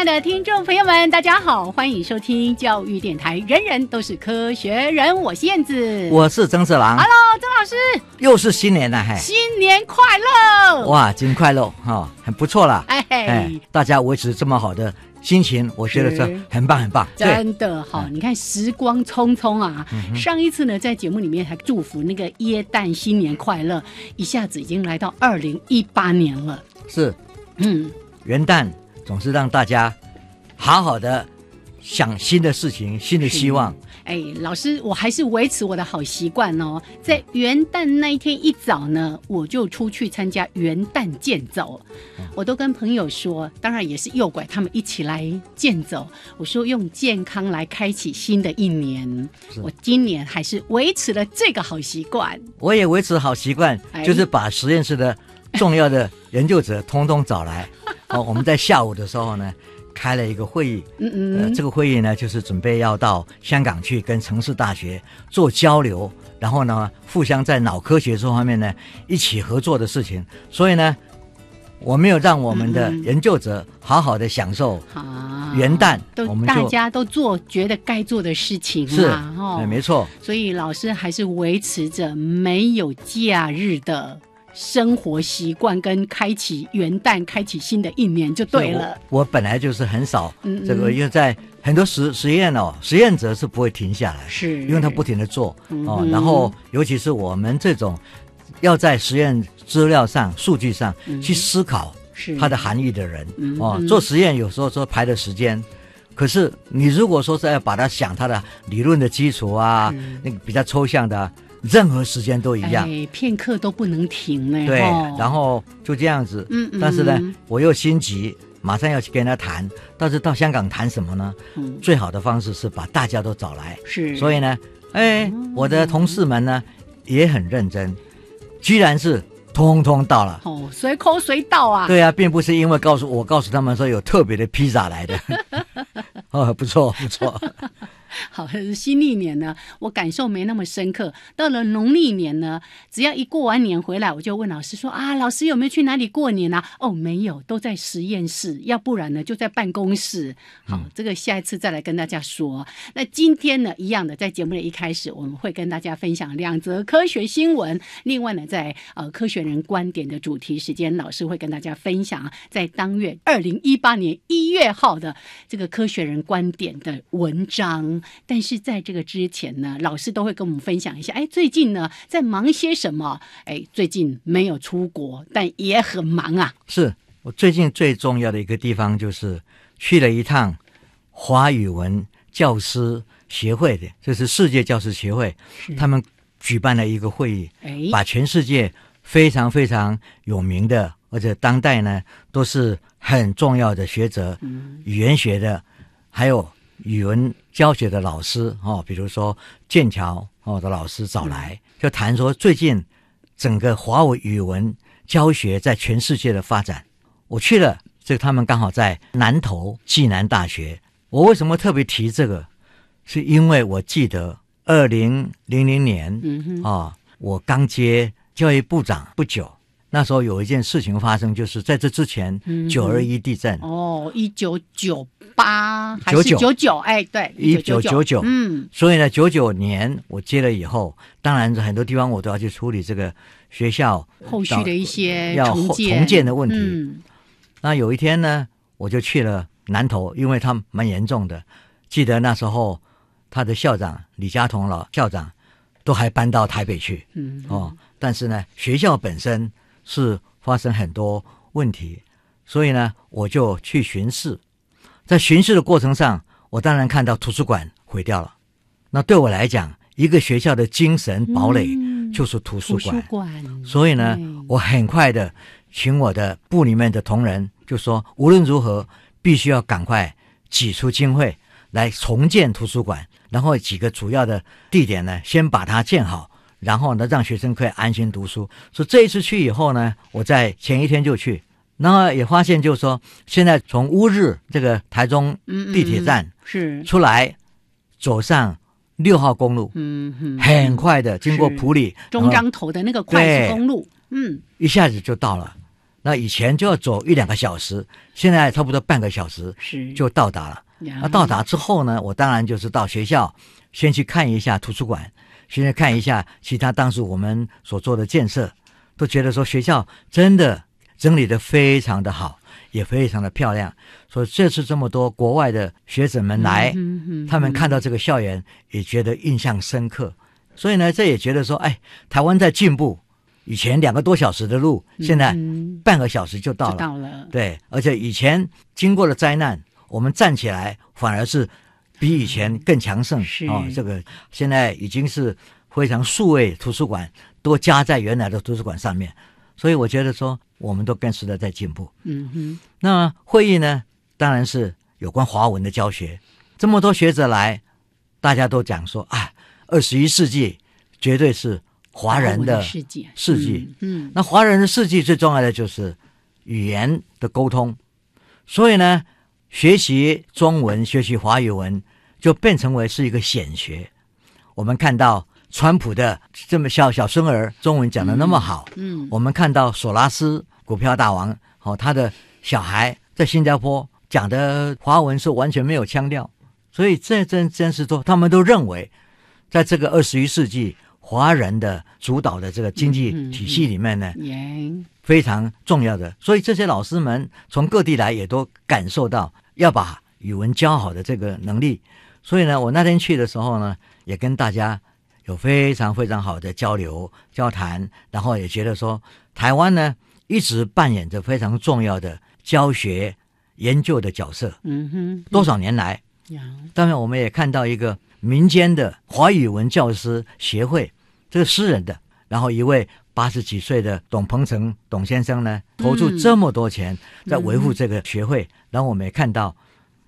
爱的听众朋友们，大家好，欢迎收听教育电台，人人都是科学人，我是燕子，我是曾四郎，Hello，曾老师，又是新年了，嘿，新年快乐，哇，真快乐，哈，很不错啦，哎，大家维持这么好的心情，我觉得这很棒，很棒，真的好，你看时光匆匆啊，上一次呢，在节目里面还祝福那个耶诞新年快乐，一下子已经来到二零一八年了，是，嗯，元旦。总是让大家好好的想新的事情、新的希望。哎，老师，我还是维持我的好习惯哦，在元旦那一天一早呢，我就出去参加元旦健走。我都跟朋友说，当然也是诱拐他们一起来健走。我说用健康来开启新的一年。我今年还是维持了这个好习惯。我也维持好习惯，就是把实验室的重要的研究者通通找来。哦，我们在下午的时候呢，开了一个会议。嗯嗯。呃，这个会议呢，就是准备要到香港去跟城市大学做交流，然后呢，互相在脑科学这方面呢一起合作的事情。所以呢，我没有让我们的研究者好好的享受元旦，我们大家都做觉得该做的事情是哦，没错。所以老师还是维持着没有假日的。生活习惯跟开启元旦、开启新的一年就对了。我本来就是很少这个，因为在很多实实验哦，实验者是不会停下来，是因为他不停的做哦。然后，尤其是我们这种要在实验资料上、数据上去思考它的含义的人哦，做实验有时候说排的时间，可是你如果说是要把它想它的理论的基础啊，那个比较抽象的。任何时间都一样，片刻都不能停呢。对，然后就这样子。嗯嗯。但是呢，我又心急，马上要去跟他谈。但是到香港谈什么呢？嗯。最好的方式是把大家都找来。是。所以呢，哎，我的同事们呢也很认真，居然是通通到了。哦，随口随到啊。对啊，并不是因为告诉我告诉他们说有特别的披萨来的。哦，不错不错。好，新历年呢，我感受没那么深刻。到了农历年呢，只要一过完年回来，我就问老师说：“啊，老师有没有去哪里过年啊？”哦，没有，都在实验室，要不然呢就在办公室。好，这个下一次再来跟大家说。那今天呢，一样的，在节目的一开始，我们会跟大家分享两则科学新闻。另外呢，在呃科学人观点的主题时间，老师会跟大家分享在当月二零一八年一月号的这个科学人观点的文章。但是在这个之前呢，老师都会跟我们分享一下，哎，最近呢在忙些什么？哎，最近没有出国，但也很忙啊。是我最近最重要的一个地方，就是去了一趟华语文教师协会的，就是世界教师协会，他们举办了一个会议，把全世界非常非常有名的，或者当代呢都是很重要的学者，语言学的，还有。语文教学的老师哦，比如说剑桥哦的老师找来，就谈说最近整个华为语文教学在全世界的发展。我去了，这个他们刚好在南投暨南大学。我为什么特别提这个？是因为我记得二零零零年啊，我刚接教育部长不久。那时候有一件事情发生，就是在这之前，九二一地震。哦，一九九八还是九九？哎，对，一九九九。嗯，所以呢，九九年我接了以后，当然很多地方我都要去处理这个学校后续的一些要重重建的问题。那有一天呢，我就去了南投，因为它蛮严重的。记得那时候，他的校长李嘉同老校长都还搬到台北去。嗯，哦，但是呢，学校本身。是发生很多问题，所以呢，我就去巡视。在巡视的过程上，我当然看到图书馆毁掉了。那对我来讲，一个学校的精神堡垒就是图书馆。所以呢，我很快的请我的部里面的同仁就说，无论如何，必须要赶快挤出经费来重建图书馆，然后几个主要的地点呢，先把它建好。然后呢，让学生可以安心读书。所以这一次去以后呢，我在前一天就去，然后也发现，就是说，现在从乌日这个台中地铁站是出来，走上六号公路，嗯哼，很快的经过普里中彰头的那个快速公路，嗯，一下子就到了。那以前就要走一两个小时，现在差不多半个小时是就到达了。那到达之后呢，我当然就是到学校先去看一下图书馆。现在看一下其他当时我们所做的建设，都觉得说学校真的整理的非常的好，也非常的漂亮。所以这次这么多国外的学者们来，他们看到这个校园也觉得印象深刻。所以呢，这也觉得说，哎，台湾在进步。以前两个多小时的路，现在半个小时就到了。到了。对，而且以前经过了灾难，我们站起来反而是。比以前更强盛哦，这个现在已经是非常数位图书馆都加在原来的图书馆上面，所以我觉得说我们都跟时代在进步。嗯哼，那会议呢，当然是有关华文的教学，这么多学者来，大家都讲说啊，二十一世纪绝对是华人的世纪。世纪，嗯，那华人的世纪最重要的就是语言的沟通，所以呢。学习中文、学习华语文，就变成为是一个显学。我们看到川普的这么小小孙儿中文讲的那么好，嗯，我们看到索拉斯股票大王，哦，他的小孩在新加坡讲的华文是完全没有腔调，所以这真真是说，他们都认为，在这个二十一世纪华人的主导的这个经济体系里面呢。非常重要的，所以这些老师们从各地来，也都感受到要把语文教好的这个能力。所以呢，我那天去的时候呢，也跟大家有非常非常好的交流交谈，然后也觉得说，台湾呢一直扮演着非常重要的教学研究的角色。嗯哼，多少年来，当然我们也看到一个民间的华语文教师协会，这个私人的，然后一位。八十几岁的董鹏程董先生呢，投注这么多钱在维护这个学会，然后我们也看到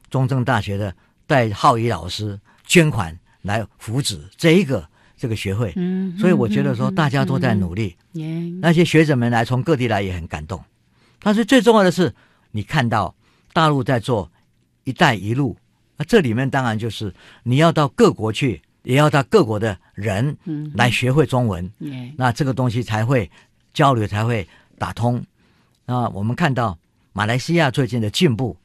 中正大学的戴浩宇老师捐款来扶持这一个这个学会，所以我觉得说大家都在努力，那些学者们来从各地来也很感动。但是最重要的是，你看到大陆在做“一带一路”，那这里面当然就是你要到各国去。也要到各国的人来学会中文，那这个东西才会交流，才会打通。那我们看到马来西亚最近的进步，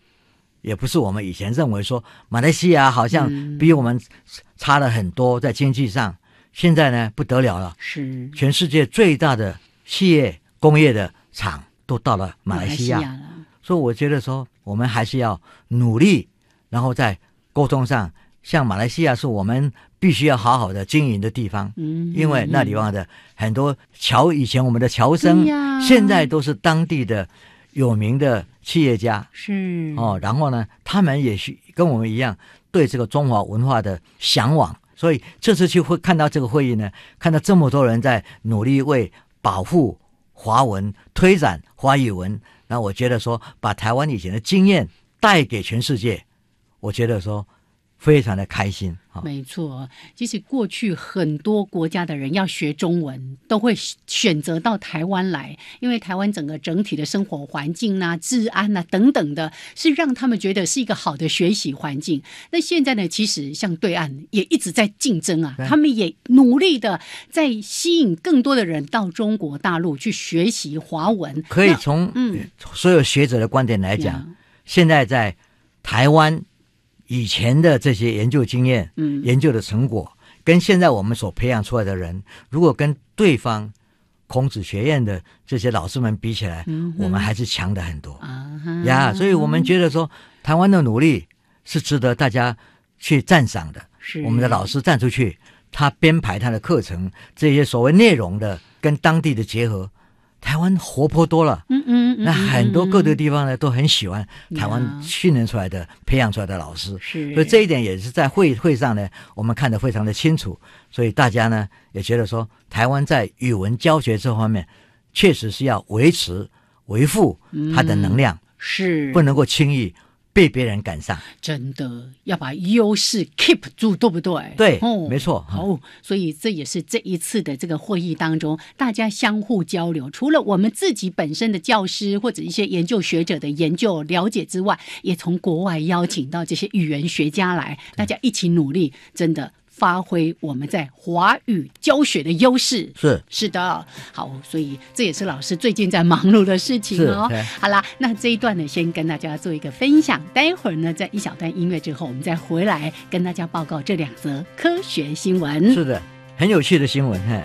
也不是我们以前认为说马来西亚好像比我们差了很多在经济上。现在呢不得了了，是全世界最大的企业工业的厂都到了马来西亚了。所以我觉得说我们还是要努力，然后在沟通上，像马来西亚是我们。必须要好好的经营的地方，嗯，因为那地方的很多侨，以前我们的侨生，现在都是当地的有名的企业家，是。哦，然后呢，他们也是跟我们一样对这个中华文化的向往，所以这次去会看到这个会议呢，看到这么多人在努力为保护华文、推展华语文，那我觉得说把台湾以前的经验带给全世界，我觉得说非常的开心。没错，其实过去很多国家的人要学中文，都会选择到台湾来，因为台湾整个整体的生活环境啊、治安啊等等的，是让他们觉得是一个好的学习环境。那现在呢，其实像对岸也一直在竞争啊，他们也努力的在吸引更多的人到中国大陆去学习华文。可以从嗯所有学者的观点来讲，现在在台湾。以前的这些研究经验、嗯，研究的成果，跟现在我们所培养出来的人，如果跟对方孔子学院的这些老师们比起来，我们还是强的很多啊呀！所以我们觉得说，台湾的努力是值得大家去赞赏的。是我们的老师站出去，他编排他的课程，这些所谓内容的跟当地的结合。台湾活泼多了，嗯嗯，那很多各个地方呢都很喜欢台湾训练出来的、培养出来的老师，是，所以这一点也是在会会上呢，我们看得非常的清楚，所以大家呢也觉得说，台湾在语文教学这方面，确实是要维持、维护它的能量，是。不能够轻易。被别人赶上，真的要把优势 keep 住，对不对？对，没错。好，所以这也是这一次的这个会议当中，大家相互交流，除了我们自己本身的教师或者一些研究学者的研究了解之外，也从国外邀请到这些语言学家来，大家一起努力，真的。发挥我们在华语教学的优势，是是的，好，所以这也是老师最近在忙碌的事情哦。好啦，那这一段呢，先跟大家做一个分享，待会儿呢，在一小段音乐之后，我们再回来跟大家报告这两则科学新闻。是的，很有趣的新闻，嘿。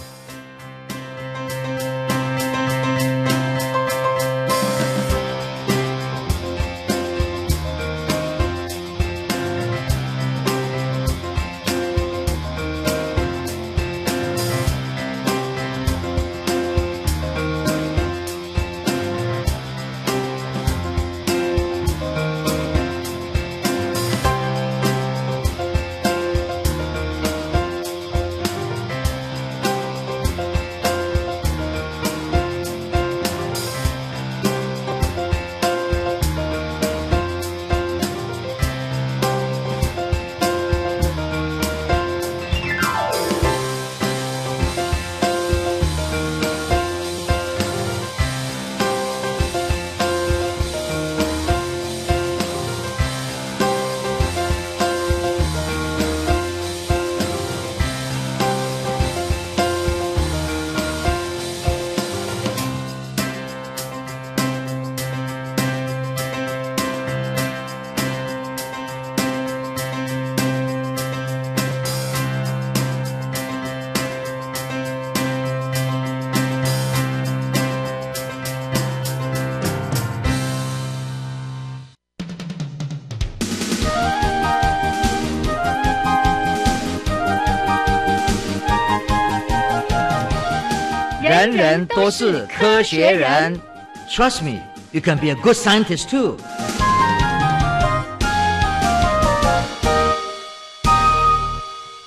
人人都是科学人，Trust me, you can be a good scientist too。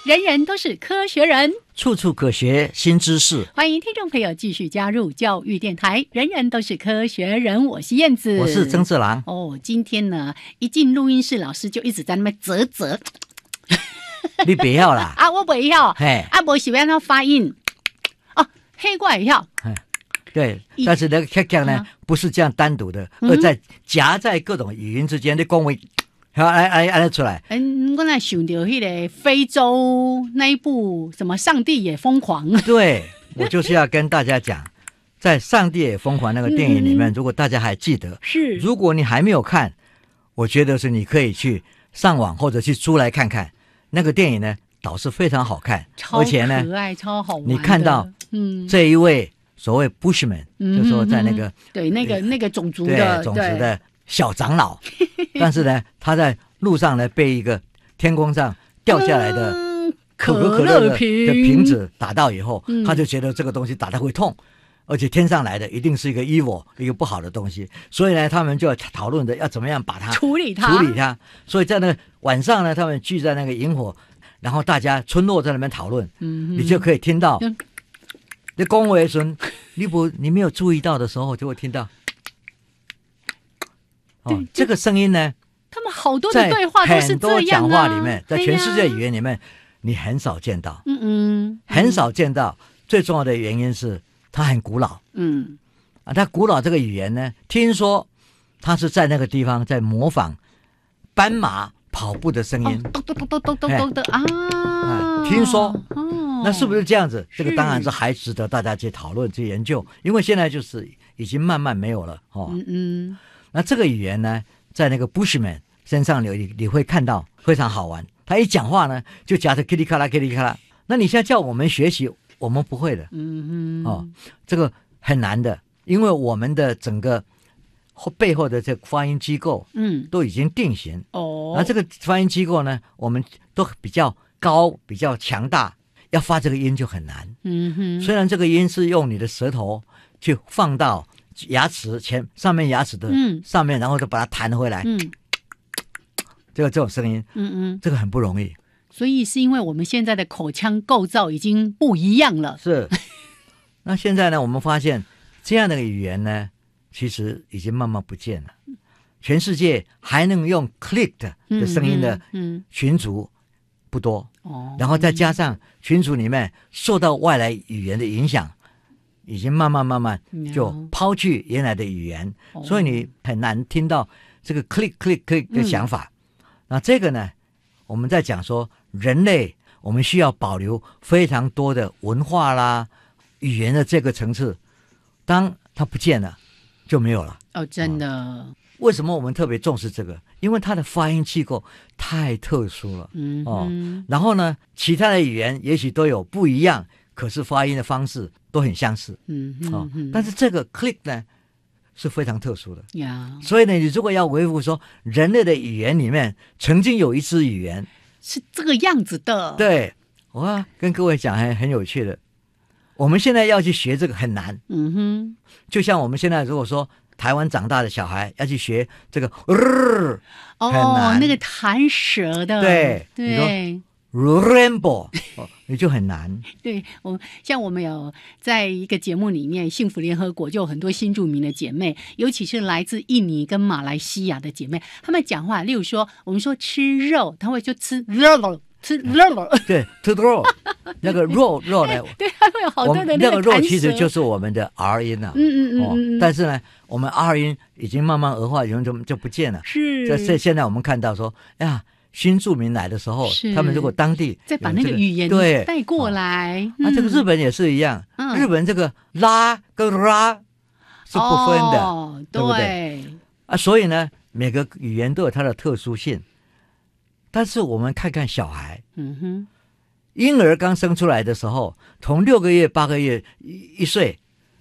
人人都是科学人，处处可学新知识。欢迎听众朋友继续加入教育电台。人人都是科学人，我是燕子，我是曾志郎。哦，今天呢，一进录音室，老师就一直在那边啧啧。你不要啦！啊，我不要。嘿，啊，我喜欢他发音。黑怪一样，对，但是那个 K K 呢，不是这样单独的，而在夹在各种语音之间的恭维，好，来来来出来。嗯，我那想到那个非洲那一部什么《上帝也疯狂》。对，我就是要跟大家讲，在《上帝也疯狂》那个电影里面，如果大家还记得，是，如果你还没有看，我觉得是你可以去上网或者去租来看看那个电影呢，倒是非常好看，而且呢，可爱，超好玩。你看到。嗯，这一位所谓 Bushman，就说在那个对那个那个种族的种族的小长老，但是呢，他在路上呢被一个天空上掉下来的可口可乐的瓶子打到以后，他就觉得这个东西打他会痛，而且天上来的一定是一个 evil 一个不好的东西，所以呢，他们就要讨论的要怎么样把它处理它处理它。所以在那晚上呢，他们聚在那个萤火，然后大家村落在那边讨论，你就可以听到。你恭维孙，你不你没有注意到的时候，就会听到。哦，这个声音呢，他们好多的对话都是这样讲话里面，在全世界语言里面，你很少见到，嗯嗯，很少见到。最重要的原因是它很古老，嗯，啊，它古老这个语言呢，听说它是在那个地方在模仿斑马跑步的声音，咚咚咚咚咚咚咚的啊，听说，那是不是这样子？这个当然是还值得大家去讨论去研究，因为现在就是已经慢慢没有了，哦，嗯嗯，那这个语言呢，在那个 Bushman 身上你你会看到非常好玩，他一讲话呢就夹着噼里咔啦噼里咔啦，那你现在叫我们学习。我们不会的，嗯嗯，哦，这个很难的，因为我们的整个后背后的这发音机构，嗯，都已经定型哦。那这个发音机构呢，我们都比较高，比较强大，要发这个音就很难。嗯哼，虽然这个音是用你的舌头去放到牙齿前上面牙齿的上面，然后就把它弹回来，嗯，这个这种声音，嗯嗯，这个很不容易。所以是因为我们现在的口腔构造已经不一样了。是，那现在呢？我们发现这样的语言呢，其实已经慢慢不见了。全世界还能用 click 的声音的群族不多。哦。然后再加上群组里面受到外来语言的影响，已经慢慢慢慢就抛去原来的语言，所以你很难听到这个 click click click 的想法。那这个呢，我们在讲说。人类，我们需要保留非常多的文化啦、语言的这个层次。当它不见了，就没有了。哦，真的。为什么我们特别重视这个？因为它的发音机构太特殊了。嗯哦。然后呢，其他的语言也许都有不一样，可是发音的方式都很相似。嗯哦。但是这个 click 呢是非常特殊的。呀。所以呢，你如果要维护说人类的语言里面曾经有一支语言。是这个样子的。对，我跟各位讲还很有趣的。我们现在要去学这个很难。嗯哼。就像我们现在如果说台湾长大的小孩要去学这个，哦，那个弹舌的。对对。Rainbow，你就很难。对我像我们有在一个节目里面，幸福联合国就有很多新著名的姐妹，尤其是来自印尼跟马来西亚的姐妹，她们讲话，例如说我们说吃肉，她会就吃肉，吃肉，对，吃肉，那个肉 肉呢？对，它会有好多的那个肉，其实就是我们的 R 音呐。嗯嗯嗯。但是呢，我们 R 音已经慢慢恶化，已经就就不见了。是。这这现在我们看到说，哎呀。新住民来的时候，他们如果当地再把那个语言对带过来，那这个日本也是一样。日本这个拉跟拉是不分的，对不对？啊，所以呢，每个语言都有它的特殊性。但是我们看看小孩，嗯哼，婴儿刚生出来的时候，从六个月、八个月、一一岁，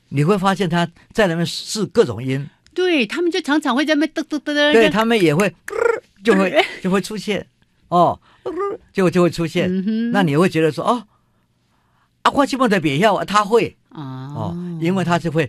你会发现他在那边试各种音，对他们就常常会在那边嘚嘚嘚嘚，对他们也会。就会 就会出现，哦，就就会出现。那你会觉得说，哦，阿花基本的别要他会。哦，因为他是会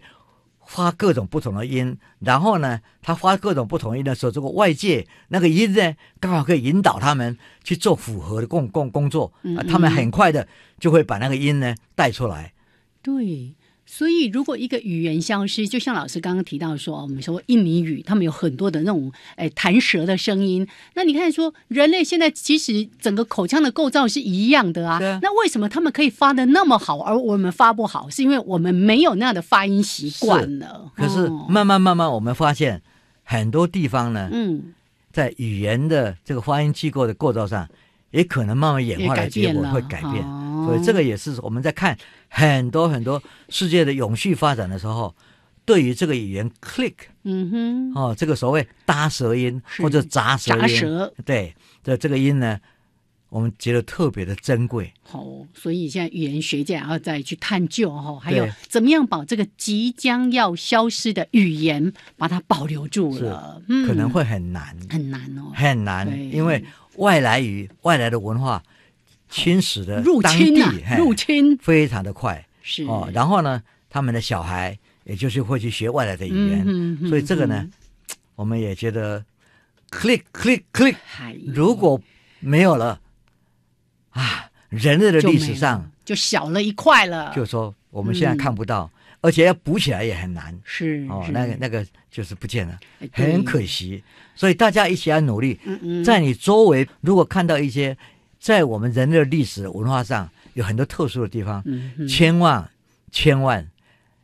发各种不同的音，然后呢，他发各种不同音的时候，这个外界那个音呢，刚好可以引导他们去做符合的工工工作，他们很快的就会把那个音呢带出来。对。所以，如果一个语言消失，就像老师刚刚提到说，我们说印尼语，他们有很多的那种诶弹舌的声音。那你看，说人类现在其实整个口腔的构造是一样的啊。那为什么他们可以发的那么好，而我们发不好？是因为我们没有那样的发音习惯了。可是慢慢慢慢，我们发现很多地方呢，嗯，在语言的这个发音机构的构造上，也可能慢慢演化的结果会改变。所以这个也是我们在看。很多很多世界的永续发展的时候，对于这个语言 click，嗯哼，哦，这个所谓搭舌音或者杂舌音，对，这这个音呢，我们觉得特别的珍贵。好，所以现在语言学家要再去探究哈，还有怎么样把这个即将要消失的语言把它保留住了，可能会很难，很难哦，很难，因为外来语、外来的文化。侵蚀的入侵啊，入侵。非常的快，是。哦。然后呢，他们的小孩也就是会去学外来的语言，所以这个呢，我们也觉得 click click click，如果没有了啊，人类的历史上就小了一块了。就说我们现在看不到，而且要补起来也很难。是哦，那个那个就是不见了，很可惜。所以大家一起来努力。嗯嗯，在你周围如果看到一些在我们人类的历史文化上有很多特殊的地方，千万千万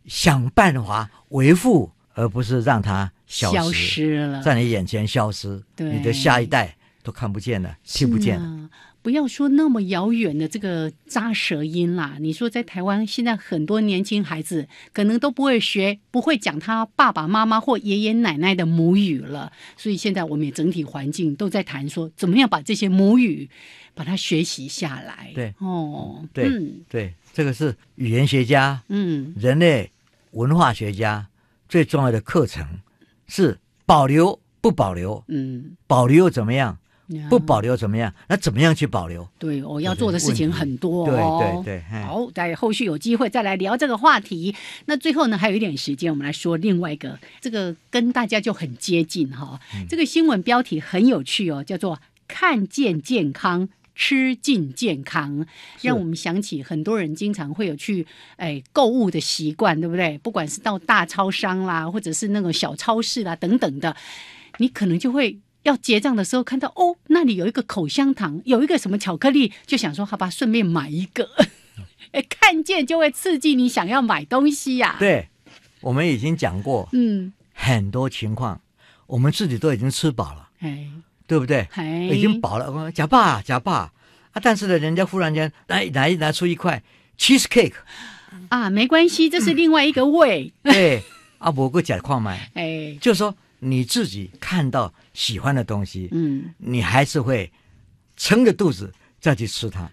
想办法维护，而不是让它消失了，在你眼前消失，你的下一代都看不见了，听不见。不要说那么遥远的这个扎舌音啦！你说在台湾，现在很多年轻孩子可能都不会学，不会讲他爸爸妈妈或爷爷奶奶的母语了。所以现在我们也整体环境都在谈说，怎么样把这些母语把它学习下来。对，哦，对，对，这个是语言学家，嗯，人类文化学家最重要的课程是保留不保留？嗯，保留又怎么样？不保留怎么样？那怎么样去保留？对，我要做的事情很多哦。对对对，好，在后续有机会再来聊这个话题。那最后呢，还有一点时间，我们来说另外一个，这个跟大家就很接近哈。这个新闻标题很有趣哦，叫做“看见健康，吃进健康”，让我们想起很多人经常会有去哎购物的习惯，对不对？不管是到大超商啦，或者是那种小超市啦等等的，你可能就会。要结账的时候看到哦，那里有一个口香糖，有一个什么巧克力，就想说好吧，顺便买一个。哎，看见就会刺激你想要买东西呀。对，我们已经讲过，嗯，很多情况，我们自己都已经吃饱了，哎，对不对？哎，已经饱了，假爸假爸啊！但是呢，人家忽然间来来拿出一块 cheese cake 啊，没关系，这是另外一个味。对，啊，我个假矿买，哎，就说。你自己看到喜欢的东西，嗯，你还是会撑着肚子再去吃它。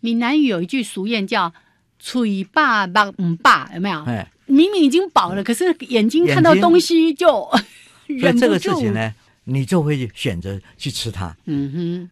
闽南语有一句俗谚叫“嘴巴饱唔饱”，有没有？哎，明明已经饱了，可是眼睛看到东西就 忍不住。这个事情呢，你就会选择去吃它。嗯哼，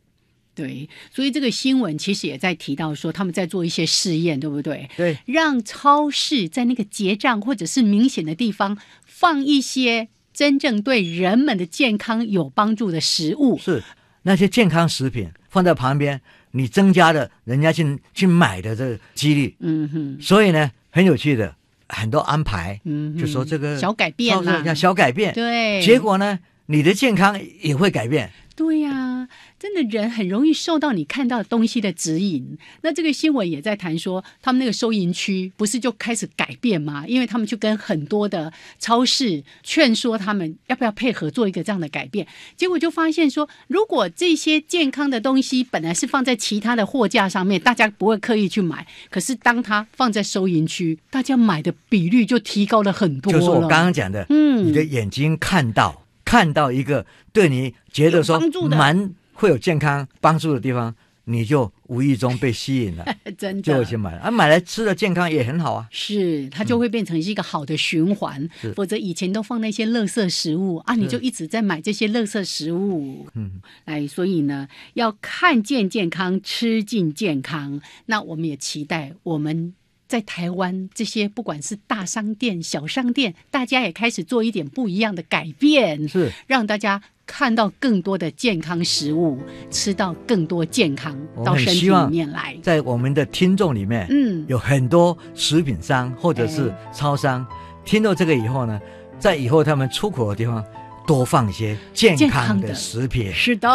对。所以这个新闻其实也在提到说，他们在做一些试验，对不对？对。让超市在那个结账或者是明显的地方放一些。真正对人们的健康有帮助的食物。是那些健康食品放在旁边，你增加了人家去去买的这个几率。嗯哼，所以呢，很有趣的很多安排，嗯，就说这个小改变啊，小改变，对，结果呢，你的健康也会改变。对呀，真的人很容易受到你看到东西的指引。那这个新闻也在谈说，他们那个收银区不是就开始改变吗？因为他们就跟很多的超市劝说他们要不要配合做一个这样的改变。结果就发现说，如果这些健康的东西本来是放在其他的货架上面，大家不会刻意去买。可是当它放在收银区，大家买的比率就提高了很多。就是我刚刚讲的，嗯，你的眼睛看到。看到一个对你觉得说蛮会有健康帮助的地方，你就无意中被吸引了，真的就去买了。啊，买来吃的健康也很好啊。是，它就会变成一个好的循环。否则以前都放那些垃圾食物啊，你就一直在买这些垃圾食物。嗯，哎，所以呢，要看见健康，吃进健康。那我们也期待我们。在台湾，这些不管是大商店、小商店，大家也开始做一点不一样的改变，是让大家看到更多的健康食物，吃到更多健康到身体里面来。在我们的听众里面，嗯，有很多食品商或者是超商，听到这个以后呢，在以后他们出口的地方。多放一些健康的食品。是的，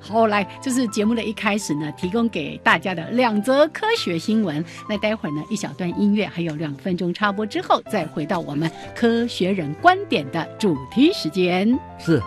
好，来，这是节目的一开始呢，提供给大家的两则科学新闻。那待会儿呢，一小段音乐，还有两分钟插播之后，再回到我们科学人观点的主题时间。是。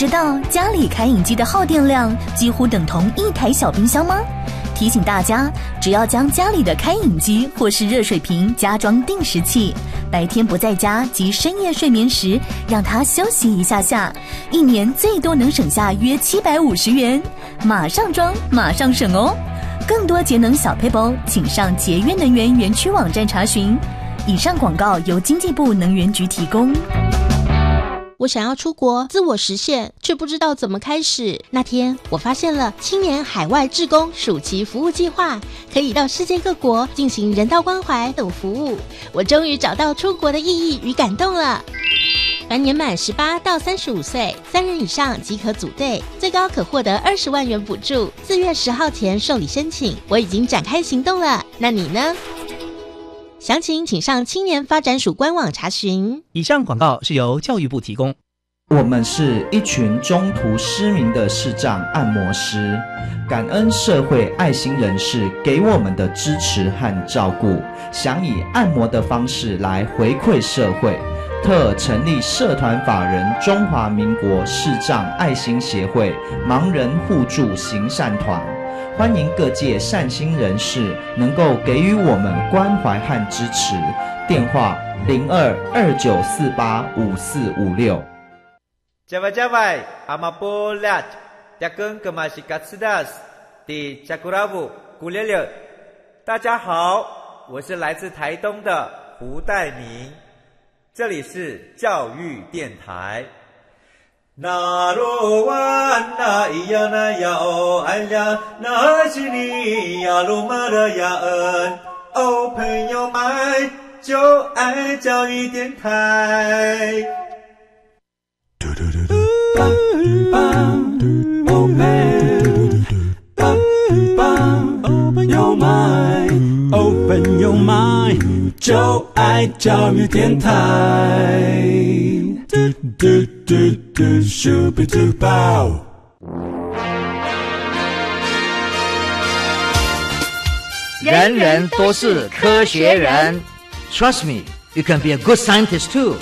知道家里开饮机的耗电量几乎等同一台小冰箱吗？提醒大家，只要将家里的开饮机或是热水瓶加装定时器，白天不在家及深夜睡眠时，让它休息一下下，一年最多能省下约七百五十元。马上装，马上省哦！更多节能小配包，请上节约能源园区网站查询。以上广告由经济部能源局提供。我想要出国自我实现，却不知道怎么开始。那天我发现了青年海外志工暑期服务计划，可以到世界各国进行人道关怀等服务。我终于找到出国的意义与感动了。凡年满十八到三十五岁，三人以上即可组队，最高可获得二十万元补助。四月十号前受理申请，我已经展开行动了。那你呢？详情请上青年发展署官网查询。以上广告是由教育部提供。我们是一群中途失明的视障按摩师，感恩社会爱心人士给我们的支持和照顾，想以按摩的方式来回馈社会，特成立社团法人中华民国视障爱心协会盲人互助行善团。欢迎各界善心人士能够给予我们关怀和支持。电话零二二九四八五四五六。加外加外，阿玛波拉，扎根格玛西卡斯达斯，的加古拉布古列列。大家好，我是来自台东的胡代明，这里是教育电台。那罗哇那咿呀那呀哦哎呀，那是你呀鲁玛的呀恩哦，朋友们就爱教育电台。Open your mind, open your mind，就爱教育电台。人人都是科学人，Trust me, you can be a good scientist too.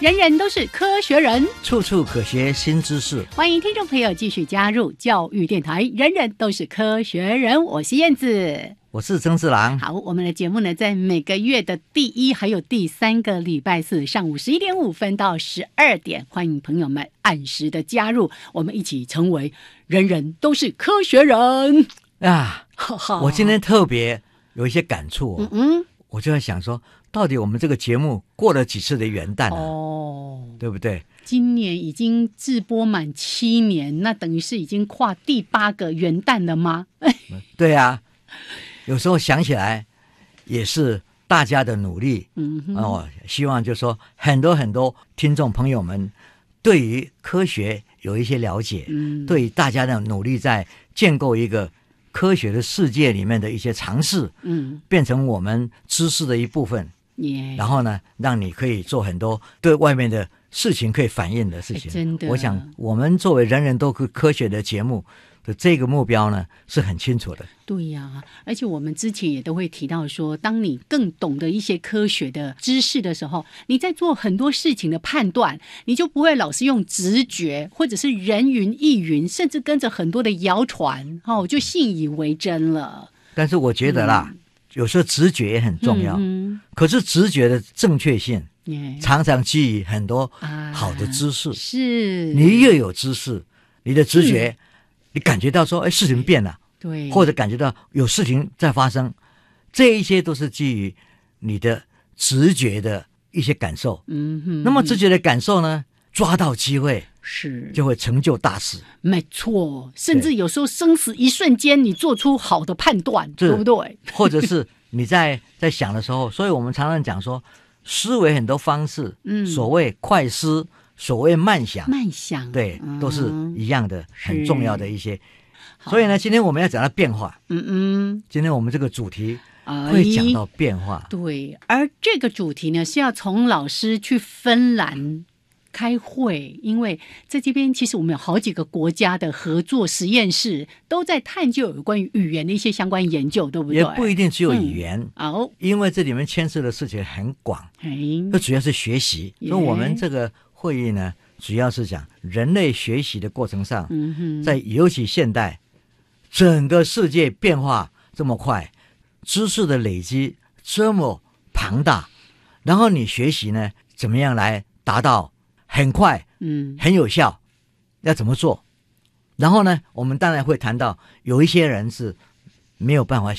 人人都是科学人，处处可学新知识。欢迎听众朋友继续加入教育电台。人人都是科学人，我是燕子，我是曾志郎。好，我们的节目呢，在每个月的第一还有第三个礼拜四上午十一点五分到十二点，欢迎朋友们按时的加入，我们一起成为人人都是科学人啊！我今天特别有一些感触，嗯嗯，我就在想说。到底我们这个节目过了几次的元旦哦，对不对？今年已经直播满七年，那等于是已经跨第八个元旦了吗？对呀，有时候想起来也是大家的努力。嗯哦，希望就是说很多很多听众朋友们对于科学有一些了解，嗯，对大家的努力在建构一个科学的世界里面的一些尝试，嗯，变成我们知识的一部分。然后呢，让你可以做很多对外面的事情可以反映的事情。真的，我想我们作为人人都科科学的节目的这个目标呢，是很清楚的。对呀，而且我们之前也都会提到说，当你更懂得一些科学的知识的时候，你在做很多事情的判断，你就不会老是用直觉或者是人云亦云，甚至跟着很多的谣传，哦，就信以为真了。但是我觉得啦。有时候直觉也很重要，可是直觉的正确性常常基于很多好的知识。是你越有知识，你的直觉，你感觉到说，哎，事情变了，对，或者感觉到有事情在发生，这一些都是基于你的直觉的一些感受。嗯哼，那么直觉的感受呢，抓到机会。是，就会成就大事。没错，甚至有时候生死一瞬间，你做出好的判断，对不对？或者是你在 在想的时候，所以我们常常讲说，思维很多方式，嗯，所谓快思，所谓慢想，慢想，对，都是一样的，很重要的一些。所以呢，今天我们要讲到变化，嗯嗯，今天我们这个主题会讲到变化，对，而这个主题呢，是要从老师去芬兰。开会，因为在这边其实我们有好几个国家的合作实验室都在探究有关于语言的一些相关研究，对不对？也不一定只有语言哦，因为这里面牵涉的事情很广，哎，这主要是学习。所以我们这个会议呢，主要是讲人类学习的过程上，嗯，在尤其现代，整个世界变化这么快，知识的累积这么庞大，然后你学习呢，怎么样来达到？很快，嗯，很有效，要怎么做？然后呢，我们当然会谈到有一些人是没有办法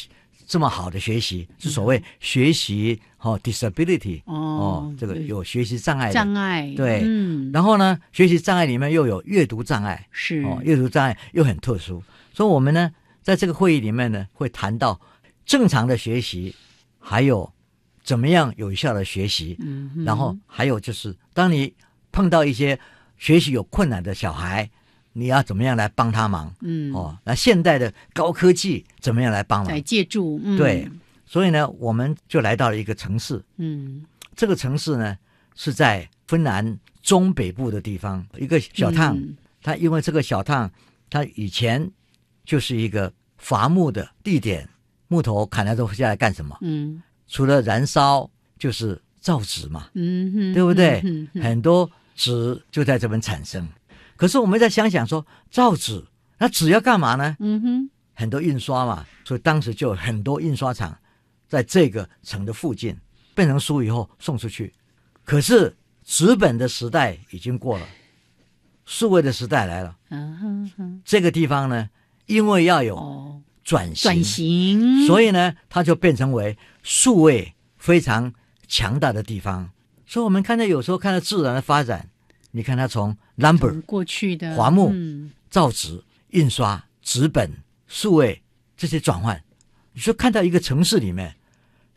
这么好的学习，是所谓学习哦，disability 哦，这个有学习障碍障碍对，嗯，然后呢，学习障碍里面又有阅读障碍，是。哦，阅读障碍又很特殊，所以我们呢，在这个会议里面呢，会谈到正常的学习，还有怎么样有效的学习，嗯，然后还有就是当你。碰到一些学习有困难的小孩，你要怎么样来帮他忙？嗯，哦，那现代的高科技怎么样来帮忙？来借助，嗯、对，所以呢，我们就来到了一个城市，嗯，这个城市呢是在芬兰中北部的地方，一个小烫。它因为这个小烫，它以前就是一个伐木的地点，木头砍来之后下来干什么？嗯，除了燃烧，就是造纸嘛，嗯哼，对不对？嗯很多。纸就在这边产生，可是我们再想想说，造纸那纸要干嘛呢？嗯哼，很多印刷嘛，所以当时就有很多印刷厂在这个城的附近变成书以后送出去。可是纸本的时代已经过了，数位的时代来了。嗯哼哼，这个地方呢，因为要有转型，转型，所以呢，它就变成为数位非常强大的地方。所以，我们看到有时候看到自然的发展。你看，它从 number 过去的华木、造纸、印刷、纸本、数位这些转换，你说看到一个城市里面，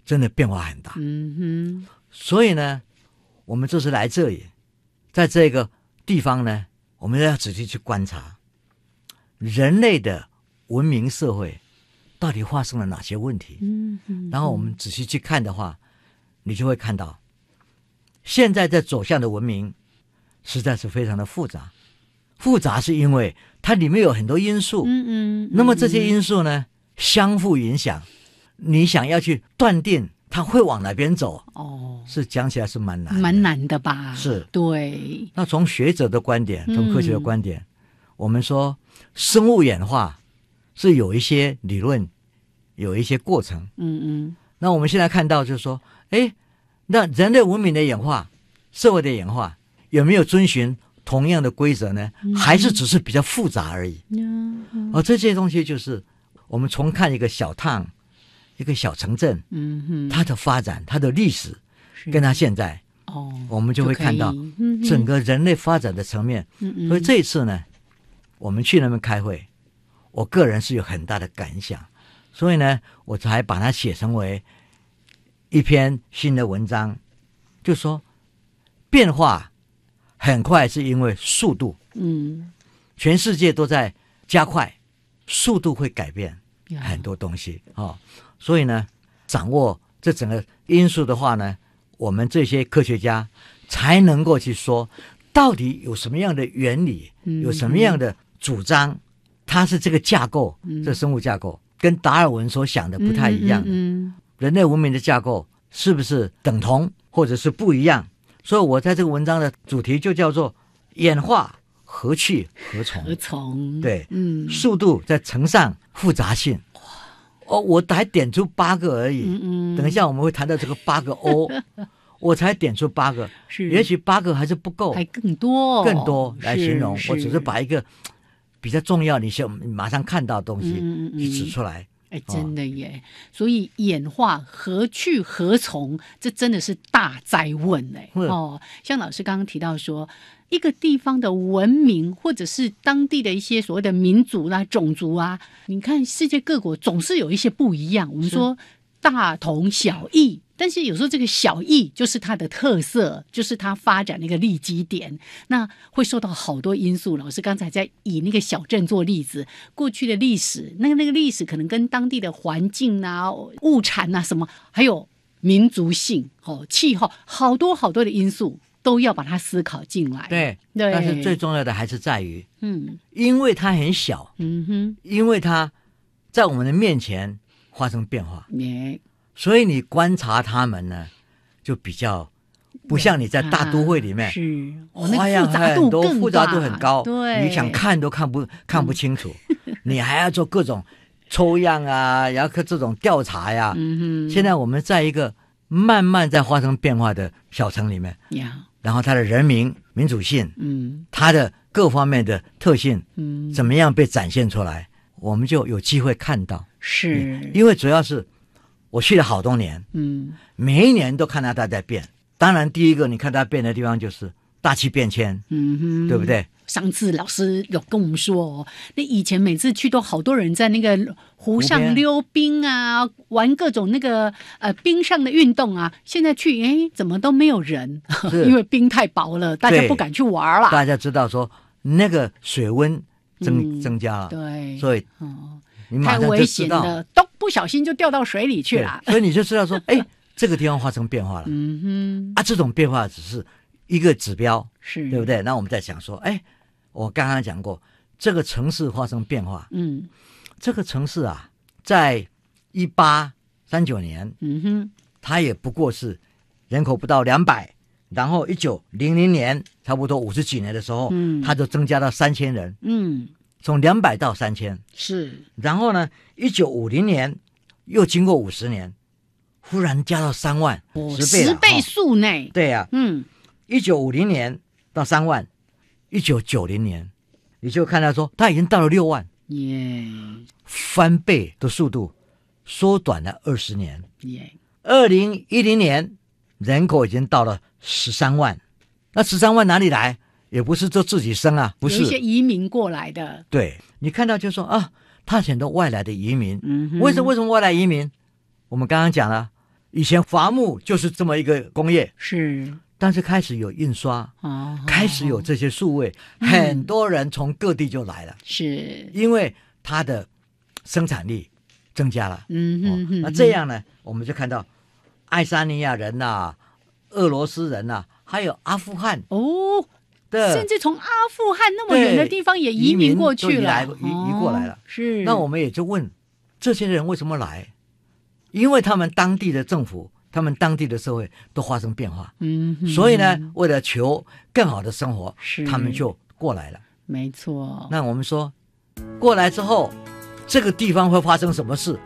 真的变化很大。嗯哼。所以呢，我们这次来这里，在这个地方呢，我们要仔细去观察人类的文明社会到底发生了哪些问题。嗯哼。然后我们仔细去看的话，你就会看到，现在在走向的文明。实在是非常的复杂，复杂是因为它里面有很多因素，嗯嗯，那么这些因素呢相互影响，你想要去断定它会往哪边走，哦，是讲起来是蛮难，蛮难的吧？是，对。那从学者的观点，从科学的观点，我们说生物演化是有一些理论，有一些过程，嗯嗯。那我们现在看到就是说，哎，那人类文明的演化，社会的演化。有没有遵循同样的规则呢？还是只是比较复杂而已？而这些东西就是我们重看一个小烫，一个小城镇，嗯哼，它的发展、它的历史，跟它现在，哦，我们就会看到整个人类发展的层面。所以这一次呢，我们去那边开会，我个人是有很大的感想，所以呢，我才把它写成为一篇新的文章，就说变化。很快是因为速度，嗯，全世界都在加快，速度会改变很多东西啊。所以呢，掌握这整个因素的话呢，我们这些科学家才能够去说，到底有什么样的原理，有什么样的主张，它是这个架构，这生物架构跟达尔文所想的不太一样。嗯，人类文明的架构是不是等同，或者是不一样？所以，我在这个文章的主题就叫做“演化何去何从”。何从？对，嗯，速度在乘上复杂性。哦，我才点出八个而已。嗯嗯。等一下我们会谈到这个八个 O，我才点出八个。是。也许八个还是不够，还更多，更多来形容。我只是把一个比较重要、你先马上看到的东西去指出来。哎，真的耶！所以演化何去何从，这真的是大灾问哎！哦，像老师刚刚提到说，一个地方的文明，或者是当地的一些所谓的民族啦、种族啊，你看世界各国总是有一些不一样。我们说大同小异。但是有时候这个小异就是它的特色，就是它发展的一个利基点，那会受到好多因素。老师刚才在以那个小镇做例子，过去的历史，那个那个历史可能跟当地的环境啊、物产啊什么，还有民族性、哦气候，好多好多的因素都要把它思考进来。对对，但是最重要的还是在于，嗯，因为它很小，嗯哼，因为它在我们的面前发生变化，也所以你观察他们呢，就比较不像你在大都会里面，啊是。花样很多，复杂度很高，对，你想看都看不看不清楚，你还要做各种抽样啊，然后这种调查呀。嗯哼，现在我们在一个慢慢在发生变化的小城里面，呀，然后它的人民民主性，嗯。它的各方面的特性嗯，怎么样被展现出来，我们就有机会看到。是，因为主要是我去了好多年，嗯每一年都看到它在变。当然，第一个你看它变的地方就是大气变迁，嗯哼，对不？对？上次老师有跟我们说哦，那以前每次去都好多人在那个湖上溜冰啊，玩各种那个呃冰上的运动啊。现在去，哎，怎么都没有人？因为冰太薄了，大家不敢去玩了。大家知道说那个水温增、嗯增加了，对，所以太危险了，都不小心就掉到水里去了。所以你就知道说，哎，这个地方发生变化了、嗯哼。啊，这种变化只是一个指标，是。对不？对？那我们在想说，哎，我刚刚讲过，这个城市发生变化，嗯。这个城市啊，在一八三九年，嗯哼，它也不过是人口不到两百，然后一九零零年差不多五十几年的时候，嗯。它就增加到三千人，嗯，从两百到三千，是然后呢，一九五零年又经过五十年，忽然加到三万，哦十倍了十倍哈数内。对呀、嗯一九五零年到三万，一九九零年你就看到说它已经到了六万，耶翻倍的速度，缩短了二十年。耶，二零一零年人口已经到了十三万，那十三万哪里来？也不是就自己生啊，不是一些。移民过来的。对你看到就说啊，他很多外来的移民，嗯，为什么为什么外来移民？我们刚刚讲了，以前伐木就是这么一个工业，是但是开始有印刷，哦，开始有这些数位，嗯很多人从各地就来了，是因为它的生产力增加了。哦嗯哼哼，那这样呢，我们就看到爱沙尼亚人呐、俄罗斯人呐、还有阿富汗哦，的甚至从阿富汗那么远的地方也移民过去了，移移过来了。哦是，那我们也就问这些人为什么来？因为他们当地的政府、他们当地的社会都发生变化，嗯，所以呢，为了求更好的生活，是。他们就过来了。没错，那我们说，过来之后，这个地方会发生什么事？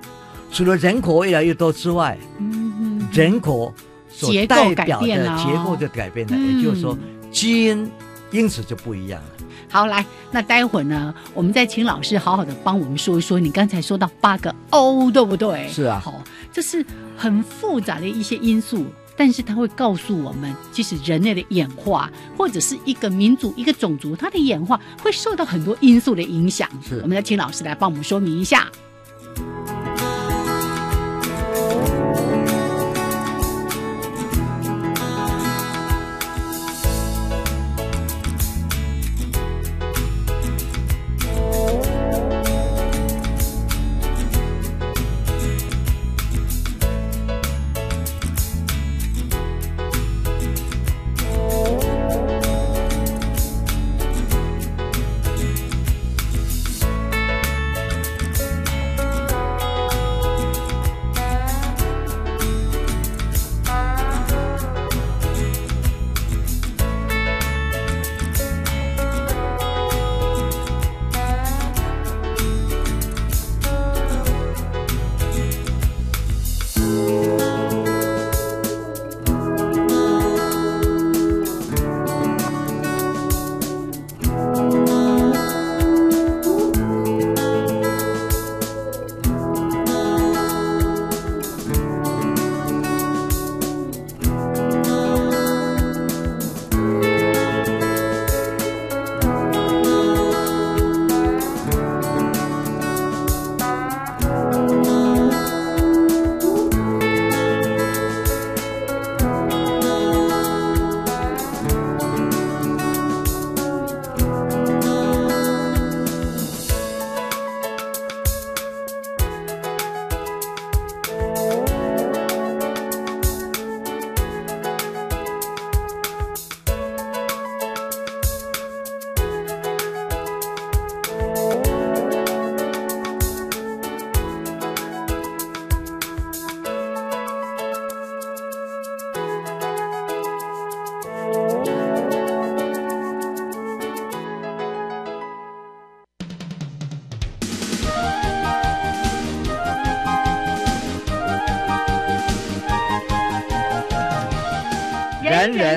除了人口越来越多之外，嗯哼，人口所代表的结构就改变了，嗯。也就是说，基因因此就不一样了。好，来，那待会儿呢，我们再请老师好好的帮我们说一说，你刚才说到八个 O，对不对？是啊好，这是很复杂的一些因素，但是它会告诉我们，其实人类的演化，或者是一个民族、一个种族，它的演化会受到很多因素的影响。是我们再请老师来帮我们说明一下。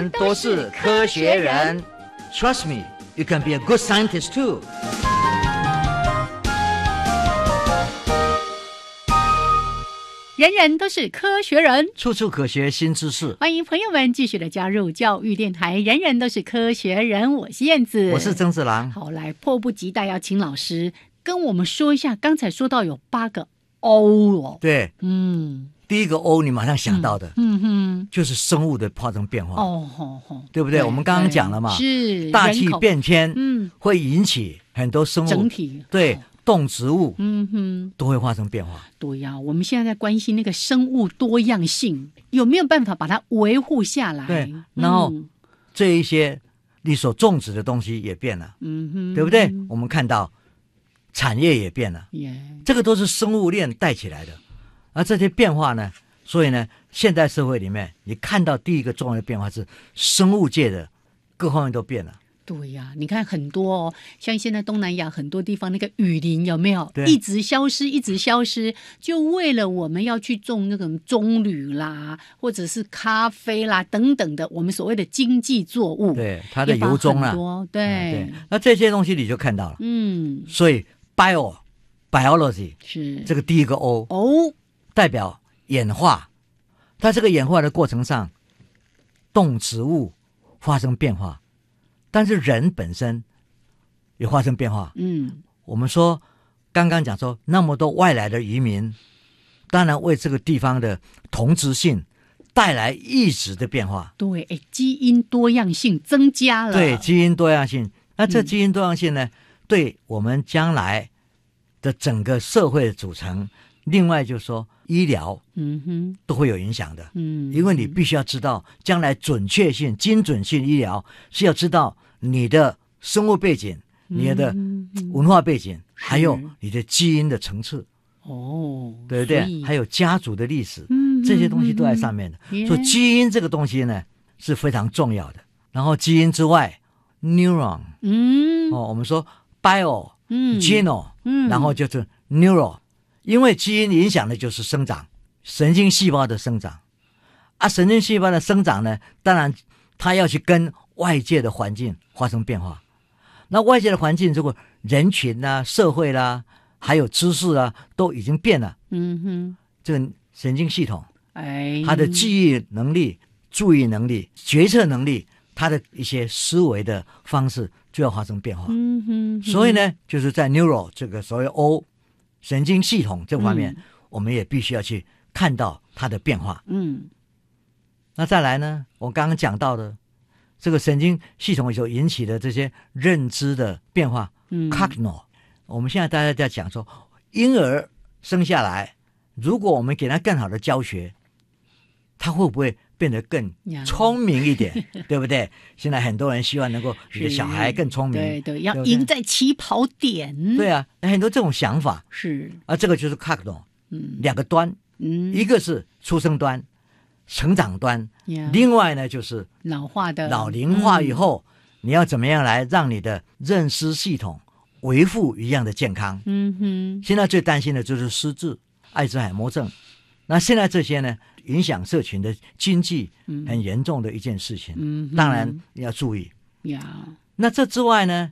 都是科学人。Trust me, you can be a good scientist too. 人人都是科学人，处处可学新知识。欢迎朋友们继续的加入教育电台。人人都是科学人，我是燕子，我是曾子郎。好，来迫不及待要请老师跟我们说一下，刚才说到有八个 O 哦。对，嗯，第一个 O 你马上想到的，嗯哼，就是生物的发生变化。哦吼吼，对不对？我们刚刚讲了嘛，是大气变迁，嗯，会引起很多生物整体对。动植物，嗯哼，都会发生变化。对呀，我们现在在关心那个生物多样性，有没有办法把它维护下来？对，然后这一些你所种植的东西也变了，嗯哼，对不对？我们看到产业也变了，这个都是生物链带起来的。而这些变化呢，所以呢，现代社会里面，你看到第一个重要的变化是生物界的各方面都变了。对呀，你看很多哦，像现在东南亚很多地方那个雨林有没有？一直消失，一直消失，就为了我们要去种那个棕榈啦，或者是咖啡啦等等的，我们所谓的经济作物，对它的油棕啊，对，那这些东西你就看到了，嗯，所以 bio biology 是。这个第一个 O 哦，代表演化，在这个演化的过程上，动植物发生变化。但是人本身也发生变化。嗯，我们说刚刚讲说那么多外来的移民，当然为这个地方的同质性带来一直的变化。对，哎，基因多样性增加了。对，基因多样性。那这基因多样性呢，对我们将来的整个社会的组成，另外就是说医疗，嗯哼，都会有影响的。嗯，因为你必须要知道将来准确性、精准性医疗是要知道。你的生物背景、你的文化背景，还有你的基因的层次，哦，对不对？还有家族的历史，这些东西都在上面的。所以基因这个东西呢是非常重要的。然后基因之外，neuron，嗯，哦，我们说 bio，嗯，geno，嗯，然后就是 neural，因为基因影响的就是生长，神经细胞的生长。啊，神经细胞的生长呢，当然它要去跟。外界的环境发生变化，那外界的环境，如果人群啦、社会啦，还有知识啊，都已经变了。嗯哼，这个神经系统，哎，他的记忆能力、注意能力、决策能力，他的一些思维的方式就要发生变化。嗯哼，所以呢，就是在 neural 这个所谓 O 神经系统这方面，我们也必须要去看到它的变化。嗯，那再来呢，我刚刚讲到的。这个神经系统所引起的这些认知的变化，嗯，cognition。我们现在大家在讲说，婴儿生下来，如果我们给他更好的教学，他会不会变得更聪明一点？对不对？现在很多人希望能够你的小孩更聪明，对对，要赢在起跑点。对啊，很多这种想法是啊，这个就是 cognition，嗯，两个端，嗯，一个是出生端。成长端，另外呢就是老化的老龄化以后，你要怎么样来让你的认知系统维护一样的健康？嗯哼，现在最担心的就是失智、艾滋海默症。那现在这些呢，影响社群的经济很严重的一件事情。嗯，当然要注意。呀，那这之外呢，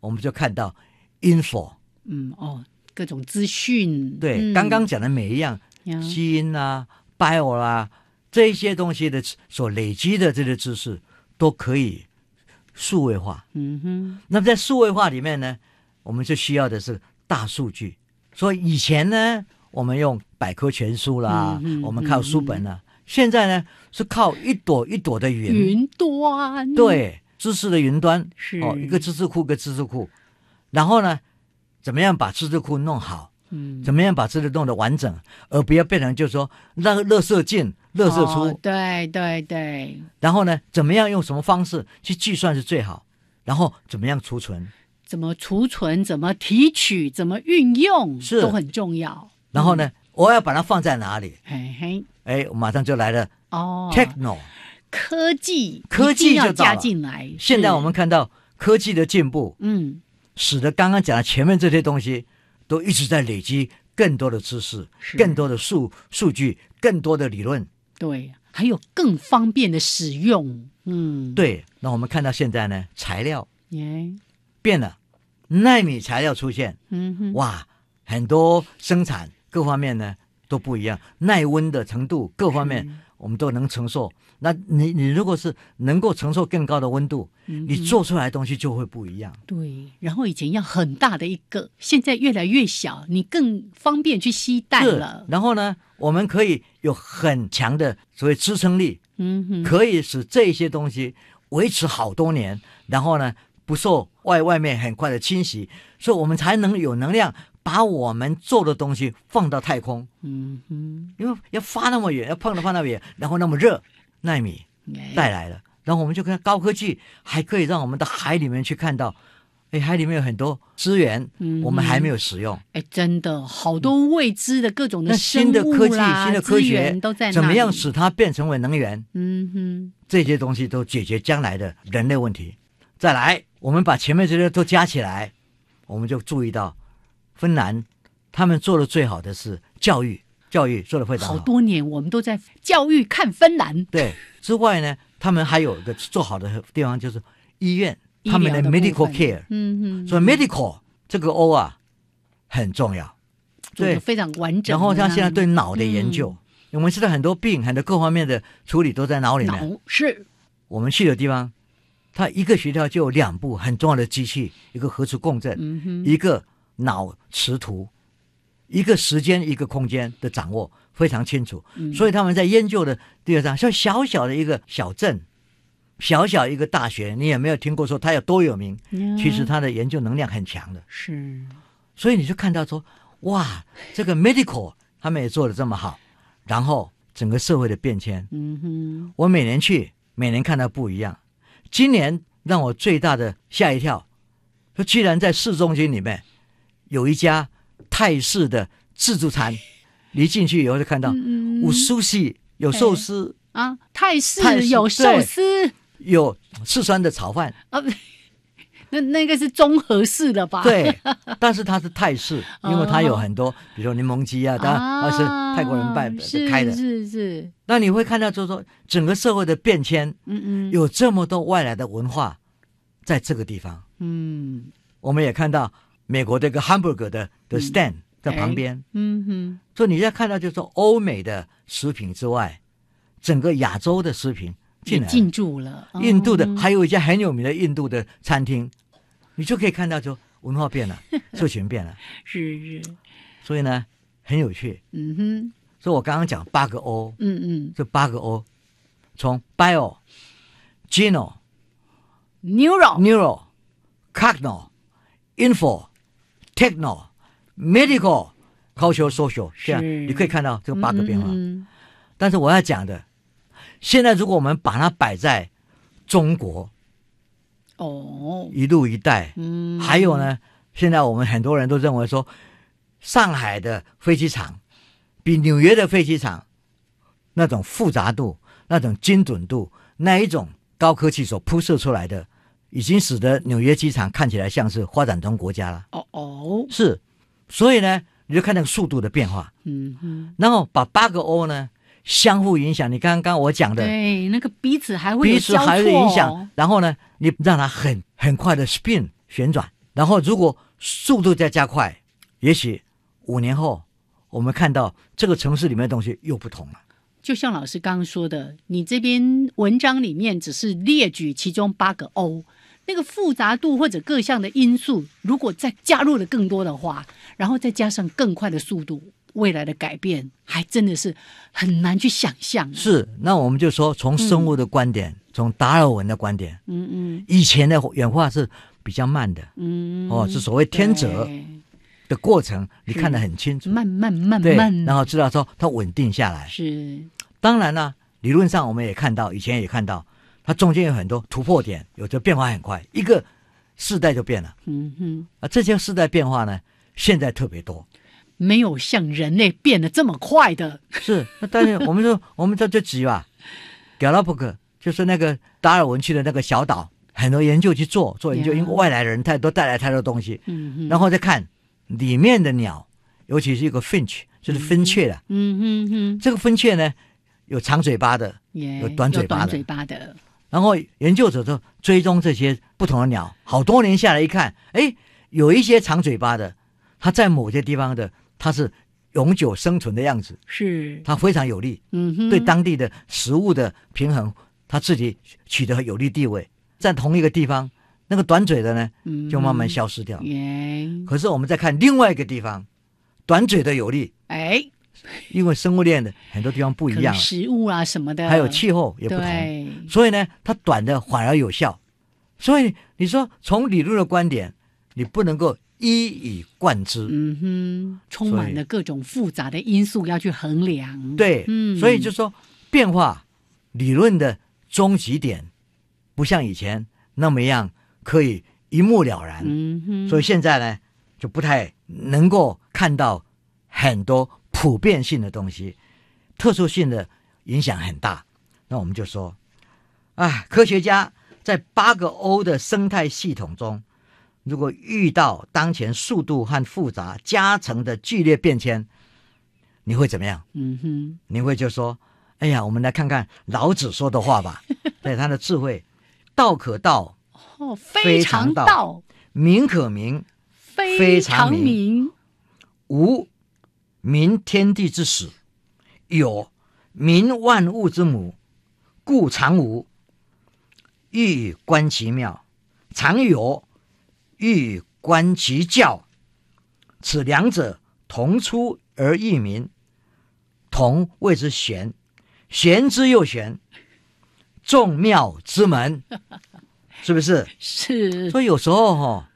我们就看到 info，嗯哦，各种资讯。对，刚刚讲的每一样基因啊、bio 啦。这一些东西的所累积的这些知识都可以数位化。嗯哼。那么在数位化里面呢，我们就需要的是大数据。所以以前呢，我们用百科全书啦，我们靠书本啦。现在呢，是靠一朵一朵的云。云端。对，知识的云端是哦，一个知识库，一个知识库。然后呢，怎么样把知识库弄好？嗯，怎么样把知识弄得完整，而不要变成就是说让垃圾进。乐色出，对对对。然后呢，怎么样用什么方式去计算是最好？然后怎么样储存？怎么储存？怎么提取？怎么运用？是都很重要。然后呢，我要把它放在哪里？嘿嘿，哎，马上就来了哦，techno。科技，科技要加进来。现在我们看到科技的进步，嗯，使得刚刚讲的前面这些东西都一直在累积更多的知识、更多的数数据、更多的理论。对，还有更方便的使用。嗯，对。那我们看到现在呢，材料耶。变了，纳米材料出现，嗯哼，哇，很多生产各方面呢都不一样，耐温的程度各方面我们都能承受。那你你如果是能够承受更高的温度，你做出来的东西就会不一样。对，然后以前要很大的一个，现在越来越小，你更方便去吸带了。然后呢，我们可以有很强的所谓支撑力，嗯哼，可以使这些东西维持好多年，然后呢不受外外面很快的侵袭，所以我们才能有能量把我们做的东西放到太空。嗯哼，因为要发那么远，要碰到放那么远，然后那么热。纳米带来了，然后我们就看高科技还可以让我们到海里面去看到，哎，海里面有很多资源，我们还没有使用。哎，真的好多未知的各种的新的科技、新的科学都在怎么样使它变成为能源？嗯哼，这些东西都解决将来的人类问题。再来，我们把前面这些都加起来，我们就注意到，芬兰他们做的最好的是教育。教育做的非常好，好多年我们都在教育看芬兰。对，之外呢，他们还有一个做好的地方就是医院，他们的 medical care。嗯嗯。所以 medical 这个 O 啊很重要，对，非常完整。然后像现在对脑的研究，我们知道很多病，很多各方面的处理都在脑里面。是。我们去的地方，他一个学校就有两部很重要的机器，一个核磁共振，一个脑磁图。一个时间，一个空间的掌握非常清楚，所以他们在研究的第二章，像小小的一个小镇，小小一个大学，你也没有听过说它有多有名？其实它的研究能量很强的。是，所以你就看到说，哇，这个 medical 他们也做的这么好，然后整个社会的变迁，嗯哼，我每年去，每年看到不一样。今年让我最大的吓一跳，说居然在市中心里面有一家。泰式的自助餐，你进去以后就看到有寿司，有寿司。啊，泰式有寿司，有四川的炒饭。啊，那那个是综合式的吧？对，但是它是泰式，因为它有很多，比如说柠檬鸡啊，它是泰国人办开的，是是。那你会看到，就是说整个社会的变迁，嗯嗯，有这么多外来的文化在这个地方，嗯，我们也看到。美国的一个 hamburger 的的 stand 在旁边，嗯哼，所以你在看到就是说欧美的食品之外，整个亚洲的食品进来进驻了，印度的还有一家很有名的印度的餐厅，你就可以看到就文化变了，社群变了，是是，所以呢很有趣，嗯哼，所以我刚刚讲八个 O，嗯嗯，这八个 O，从 bio、geno、neuro、neuro、cogno、info。Techno, medical, cultural, social，这样你可以看到这个八个变化。但是我要讲的，现在如果我们把它摆在中国，哦，一路一带，嗯，还有呢，现在我们很多人都认为说，上海的飞机场比纽约的飞机场那种复杂度、那种精准度、那一种高科技所铺设出来的。已经使得纽约机场看起来像是发展中国家了。哦哦，是，所以呢，你就看那个速度的变化。嗯嗯。然后把八个 O 呢相互影响。你刚刚我讲的，对，那个彼此还会彼此还会影响。然后呢，你让它很很快的 spin 旋转。然后如果速度再加快，也许五年后我们看到这个城市里面的东西又不同了。就像老师刚刚说的，你这边文章里面只是列举其中八个 O。那个复杂度或者各项的因素，如果再加入了更多的话，然后再加上更快的速度，未来的改变还真的是很难去想象。是，那我们就说从生物的观点，从达尔文的观点，嗯嗯，以前的演化是比较慢的，嗯哦，是所谓天择的过程，你看得很清楚，慢慢慢慢，然后知道说它稳定下来。是，当然了，理论上我们也看到，以前也看到。它中间有很多突破点，有的变化很快，一个世代就变了。嗯哼，啊，这些世代变化呢，现在特别多，没有像人类变得这么快的。是，但是我们说，我们在这举吧 g a l a p a g 就是那个达尔文去的那个小岛，很多研究去做做研究，因为外来人太多，带来太多东西。嗯哼，然后再看里面的鸟，尤其是一个 finch，就是分雀的。嗯哼哼，这个分雀呢？有长嘴巴的，有短嘴巴的。嘴巴的。然后研究者就追踪这些不同的鸟，好多年下来一看，哎，有一些长嘴巴的，它在某些地方的它是永久生存的样子，是它非常有利，嗯哼，对当地的食物的平衡，它自己取得有利地位。在同一个地方，那个短嘴的呢，就慢慢消失掉。耶。可是我们再看另外一个地方，短嘴的有利，哎。因为生物链的很多地方不一样，食物啊什么的，还有气候也不同，所以呢，它短的反而有效。所以你说从理论的观点，你不能够一以贯之。嗯哼，充满了各种复杂的因素要去衡量。对，嗯，所以就说变化理论的终极点，不像以前那么样可以一目了然。嗯哼，所以现在呢，就不太能够看到很多。普遍性的东西，特殊性的影响很大。那我们就说，啊，科学家在八个 O 的生态系统中，如果遇到当前速度和复杂加成的剧烈变迁，你会怎么样？嗯哼，你会就说，哎呀，我们来看看老子说的话吧。对他的智慧，道可道，哦，非常道；名可名，非常名。无。民天地之始，有明万物之母，故常无。欲观其妙，常有；欲观其教，此两者同出而异名，同谓之玄。玄之又玄，众妙之门，是不是？是。所以有时候哈，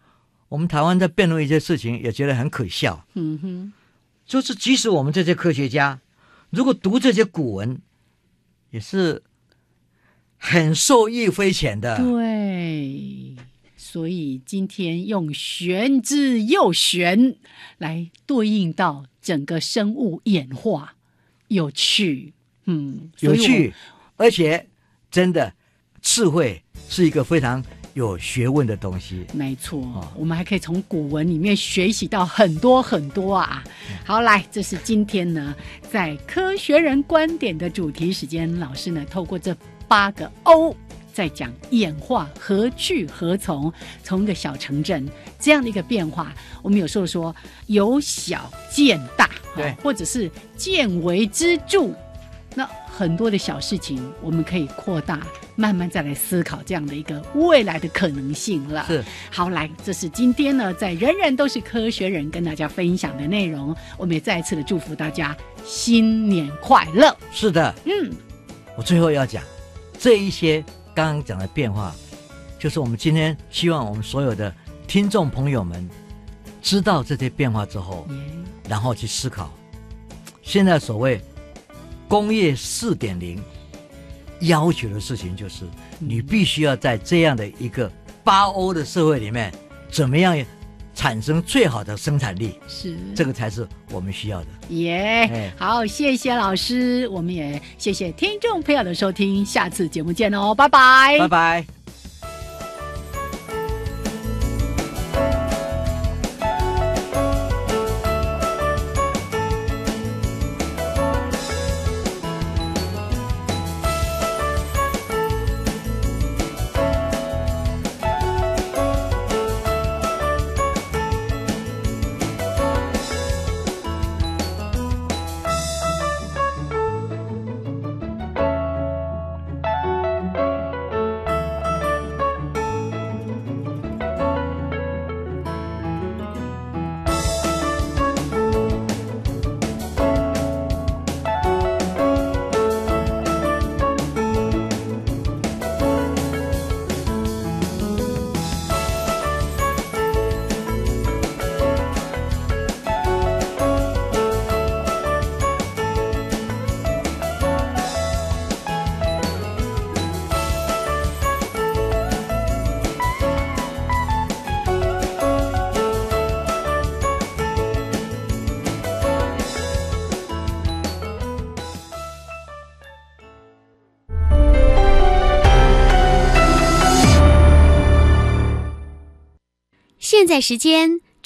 我们台湾在辩论一些事情，也觉得很可笑。嗯哼。就是，即使我们这些科学家，如果读这些古文，也是很受益匪浅的。对，所以今天用“玄之又玄”来对应到整个生物演化，有趣，嗯，有趣，而且真的智慧是一个非常。有学问的东西，没错，我们还可以从古文里面学习到很多很多啊。好，来，这是今天呢，在科学人观点的主题时间，老师呢透过这八个 O，在讲演化何去何从，从一个小城镇这样的一个变化，我们有时候说由小见大，对，或者是见微知著。那很多的小事情，我们可以扩大，慢慢再来思考这样的一个未来的可能性了。是，好来，这是今天呢，在人人都是科学人跟大家分享的内容。我们也再一次的祝福大家新年快乐。是的，嗯，我最后要讲这一些刚刚讲的变化，就是我们今天希望我们所有的听众朋友们知道这些变化之后，然后去思考现在所谓。工业四点零要求的事情就是，你必须要在这样的一个八欧的社会里面，怎么样产生最好的生产力？是这个才是我们需要的。耶，好，谢谢老师，我们也谢谢听众朋友的收听，下次节目见哦，拜拜，拜拜。时间